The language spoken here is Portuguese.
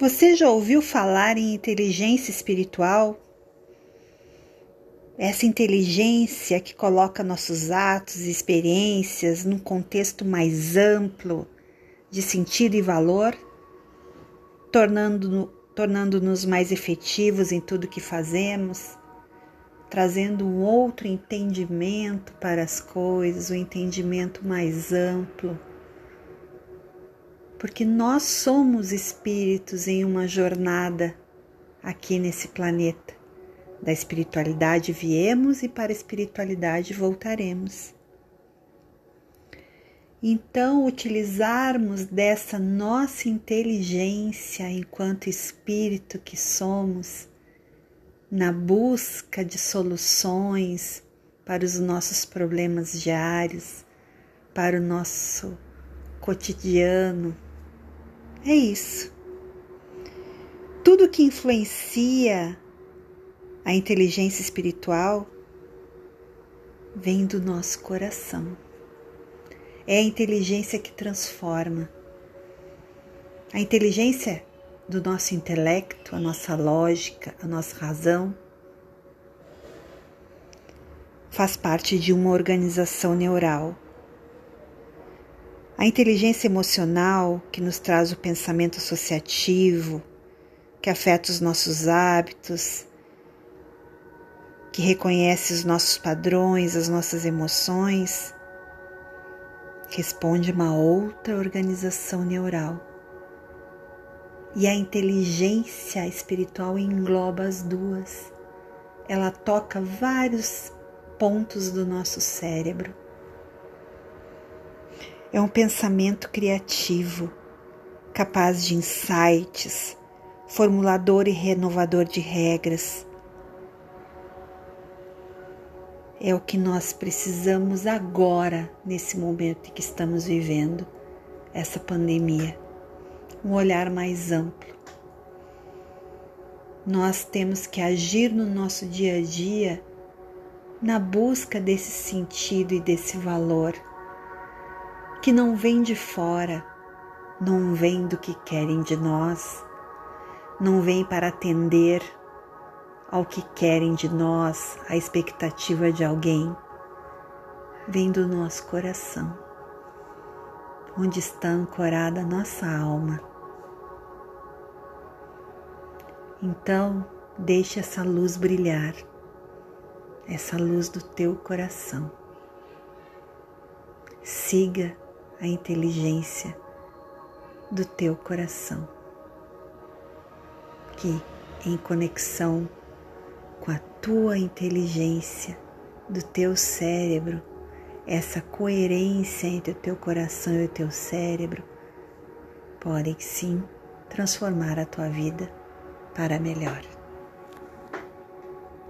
Você já ouviu falar em inteligência espiritual? Essa inteligência que coloca nossos atos e experiências num contexto mais amplo de sentido e valor, tornando-nos tornando mais efetivos em tudo que fazemos, trazendo um outro entendimento para as coisas, um entendimento mais amplo porque nós somos espíritos em uma jornada aqui nesse planeta. Da espiritualidade viemos e para a espiritualidade voltaremos. Então, utilizarmos dessa nossa inteligência enquanto espírito que somos, na busca de soluções para os nossos problemas diários, para o nosso cotidiano, é isso. Tudo que influencia a inteligência espiritual vem do nosso coração. É a inteligência que transforma. A inteligência do nosso intelecto, a nossa lógica, a nossa razão, faz parte de uma organização neural a inteligência emocional, que nos traz o pensamento associativo, que afeta os nossos hábitos, que reconhece os nossos padrões, as nossas emoções, responde uma outra organização neural. E a inteligência espiritual engloba as duas. Ela toca vários pontos do nosso cérebro é um pensamento criativo, capaz de insights, formulador e renovador de regras. É o que nós precisamos agora, nesse momento em que estamos vivendo essa pandemia. Um olhar mais amplo. Nós temos que agir no nosso dia a dia na busca desse sentido e desse valor que não vem de fora, não vem do que querem de nós, não vem para atender ao que querem de nós, a expectativa de alguém, vem do nosso coração, onde está ancorada a nossa alma. Então, deixe essa luz brilhar, essa luz do teu coração. Siga a inteligência do teu coração, que em conexão com a tua inteligência do teu cérebro, essa coerência entre o teu coração e o teu cérebro, podem sim transformar a tua vida para melhor.